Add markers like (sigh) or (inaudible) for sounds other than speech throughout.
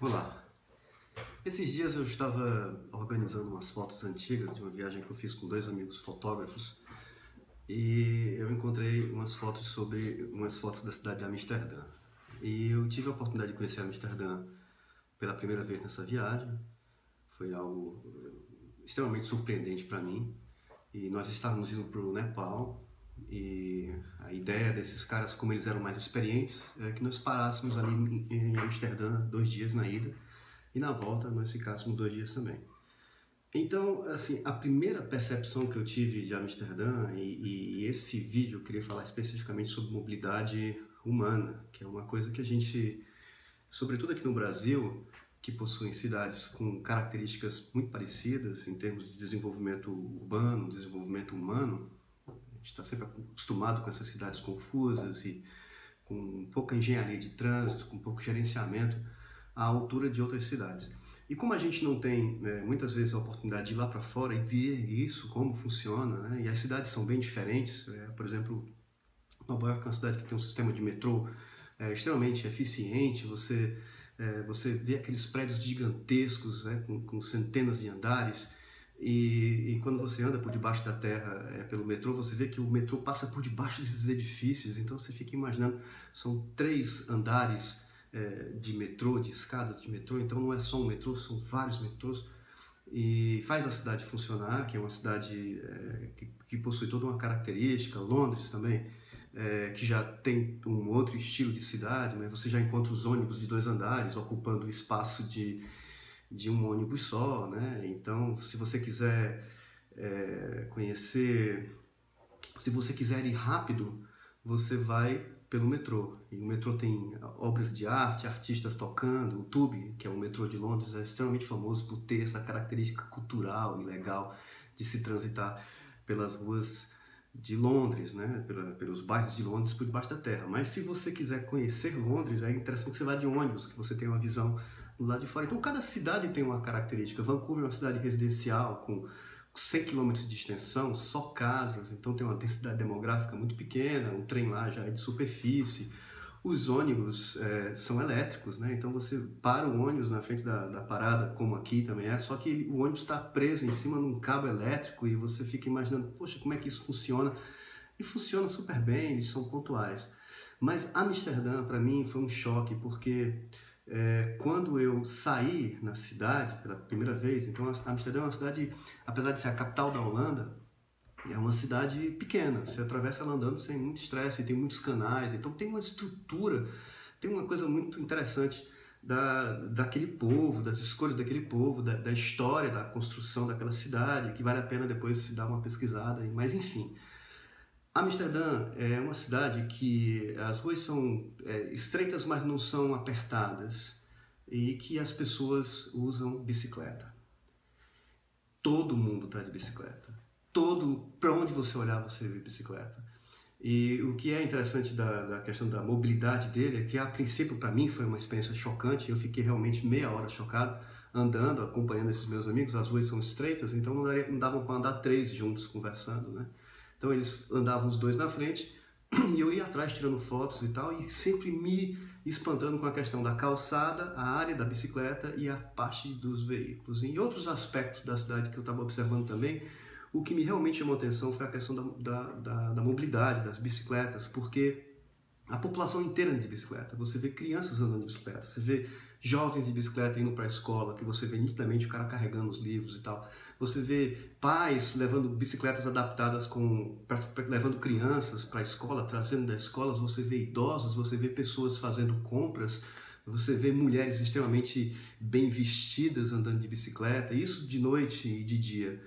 Olá. Esses dias eu estava organizando umas fotos antigas de uma viagem que eu fiz com dois amigos fotógrafos e eu encontrei umas fotos sobre umas fotos da cidade de Amsterdã. E eu tive a oportunidade de conhecer Amsterdã pela primeira vez nessa viagem. Foi algo extremamente surpreendente para mim. E nós estávamos indo para o Nepal ideia desses caras, como eles eram mais experientes, é que nós parássemos ali em Amsterdã dois dias na ida e na volta nós ficássemos dois dias também. Então, assim, a primeira percepção que eu tive de Amsterdã e, e esse vídeo eu queria falar especificamente sobre mobilidade humana, que é uma coisa que a gente, sobretudo aqui no Brasil, que possuem cidades com características muito parecidas em termos de desenvolvimento urbano, desenvolvimento humano, está sempre acostumado com essas cidades confusas e com pouca engenharia de trânsito, com pouco gerenciamento à altura de outras cidades. E como a gente não tem né, muitas vezes a oportunidade de ir lá para fora e ver isso, como funciona, né, e as cidades são bem diferentes, é, por exemplo, Nova York é uma cidade que tem um sistema de metrô é, extremamente eficiente, você, é, você vê aqueles prédios gigantescos né, com, com centenas de andares, e, e, quando você anda por debaixo da terra é, pelo metrô, você vê que o metrô passa por debaixo desses edifícios. Então você fica imaginando, são três andares é, de metrô, de escadas de metrô. Então não é só um metrô, são vários metrôs. E faz a cidade funcionar, que é uma cidade é, que, que, possui toda uma característica. Londres também, é, que já tem um outro estilo de cidade. Né? Você já encontra os ônibus de dois andares ocupando o espaço de de um ônibus só, né? Então, se você quiser é, conhecer, se você quiser ir rápido, você vai pelo metrô. E o metrô tem obras de arte, artistas tocando. O Tube, que é o metrô de Londres, é extremamente famoso por ter essa característica cultural e legal de se transitar pelas ruas de Londres, né? Pelos bairros de Londres por debaixo da terra. Mas se você quiser conhecer Londres, é interessante que você vá de ônibus, que você tenha uma visão lado de fora. Então cada cidade tem uma característica. Vancouver é uma cidade residencial com 100 km de extensão, só casas, então tem uma densidade demográfica muito pequena, o trem lá já é de superfície. Os ônibus é, são elétricos, né? então você para o ônibus na frente da, da parada, como aqui também é, só que o ônibus está preso em cima de um cabo elétrico e você fica imaginando, poxa, como é que isso funciona? E funciona super bem, eles são pontuais. Mas Amsterdã, para mim, foi um choque, porque é, quando eu saí na cidade pela primeira vez, então Amsterdã é uma cidade, apesar de ser a capital da Holanda, é uma cidade pequena. Você atravessa ela andando sem muito estresse, tem muitos canais, então tem uma estrutura, tem uma coisa muito interessante da, daquele povo, das escolhas daquele povo, da, da história da construção daquela cidade, que vale a pena depois se dar uma pesquisada. Mas enfim, Amsterdã é uma cidade que as ruas são é, estreitas, mas não são apertadas e que as pessoas usam bicicleta. Todo mundo está de bicicleta. Todo, para onde você olhar, você vê bicicleta. E o que é interessante da, da questão da mobilidade dele é que, a princípio, para mim foi uma experiência chocante. Eu fiquei realmente meia hora chocado andando, acompanhando esses meus amigos. As ruas são estreitas, então não, não davam para andar três juntos conversando, né? Então eles andavam os dois na frente (clears throat) e eu ia atrás tirando fotos e tal, e sempre me espantando com a questão da calçada, a área da bicicleta e a parte dos veículos. Em outros aspectos da cidade que eu estava observando também, o que me realmente chamou atenção foi a questão da, da, da, da mobilidade, das bicicletas, porque a população inteira de bicicleta. Você vê crianças andando de bicicleta, você vê jovens de bicicleta indo para a escola, que você vê nitidamente o cara carregando os livros e tal. Você vê pais levando bicicletas adaptadas com pra, pra, levando crianças para a escola, trazendo da escola. Você vê idosos, você vê pessoas fazendo compras. Você vê mulheres extremamente bem vestidas andando de bicicleta, isso de noite e de dia.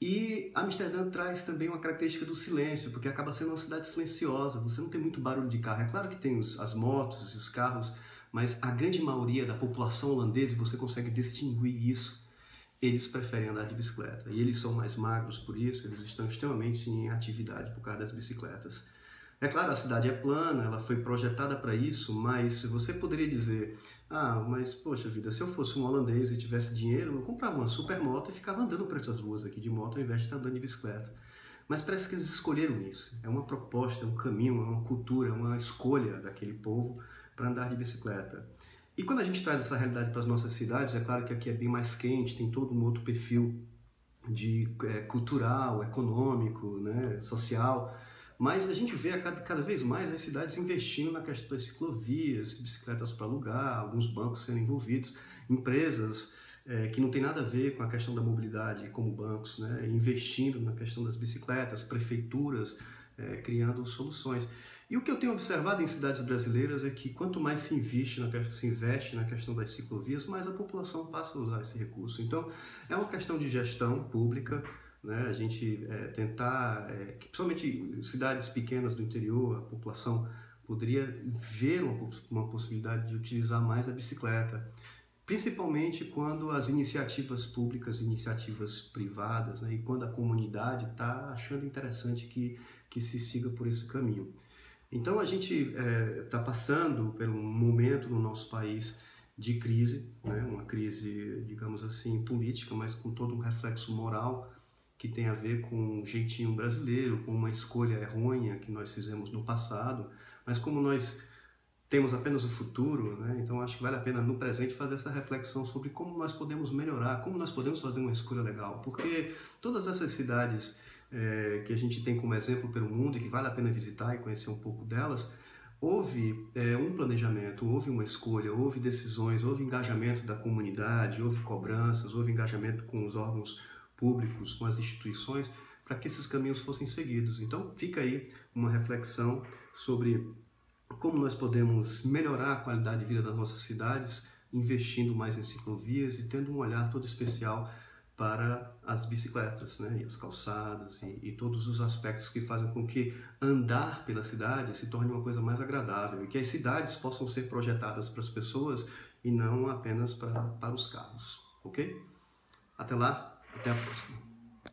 E Amsterdã traz também uma característica do silêncio, porque acaba sendo uma cidade silenciosa, você não tem muito barulho de carro. É claro que tem os, as motos e os carros, mas a grande maioria da população holandesa, você consegue distinguir isso, eles preferem andar de bicicleta. E eles são mais magros por isso, eles estão extremamente em atividade por causa das bicicletas. É claro, a cidade é plana, ela foi projetada para isso, mas você poderia dizer: ah, mas poxa vida, se eu fosse um holandês e tivesse dinheiro, eu comprava uma super moto e ficava andando por essas ruas aqui de moto ao invés de estar andando de bicicleta. Mas parece que eles escolheram isso. É uma proposta, é um caminho, é uma cultura, é uma escolha daquele povo para andar de bicicleta. E quando a gente traz essa realidade para as nossas cidades, é claro que aqui é bem mais quente, tem todo um outro perfil de é, cultural, econômico, né, social, mas a gente vê cada, cada vez mais as cidades investindo na questão das ciclovias, bicicletas para alugar, alguns bancos sendo envolvidos, empresas é, que não tem nada a ver com a questão da mobilidade como bancos, né, investindo na questão das bicicletas, prefeituras é, criando soluções. E o que eu tenho observado em cidades brasileiras é que quanto mais se investe na, se investe na questão das ciclovias, mais a população passa a usar esse recurso. Então, é uma questão de gestão pública, né? a gente é, tentar, é, que, principalmente cidades pequenas do interior, a população poderia ver uma, uma possibilidade de utilizar mais a bicicleta, principalmente quando as iniciativas públicas, iniciativas privadas, né? e quando a comunidade está achando interessante que, que se siga por esse caminho. Então a gente está é, tá passando por um momento no nosso país de crise, né? uma crise, digamos assim, política, mas com todo um reflexo moral que tem a ver com o jeitinho brasileiro, com uma escolha errônea que nós fizemos no passado, mas como nós temos apenas o futuro, né? então acho que vale a pena no presente fazer essa reflexão sobre como nós podemos melhorar, como nós podemos fazer uma escolha legal, porque todas essas cidades é, que a gente tem como exemplo pelo mundo e que vale a pena visitar e conhecer um pouco delas, houve é, um planejamento, houve uma escolha, houve decisões, houve engajamento da comunidade, houve cobranças, houve engajamento com os órgãos públicos, com as instituições, para que esses caminhos fossem seguidos. Então, fica aí uma reflexão sobre como nós podemos melhorar a qualidade de vida das nossas cidades, investindo mais em ciclovias e tendo um olhar todo especial para as bicicletas, né, e as calçadas e, e, todos os aspectos que fazem com que andar pela cidade se torne uma coisa mais agradável e que as cidades possam ser projetadas para as pessoas e não apenas para, para os carros, ok? Até lá, até a próxima.